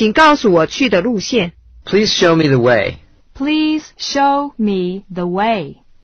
请告诉我去的路线。Please show me the way. Please show me the way.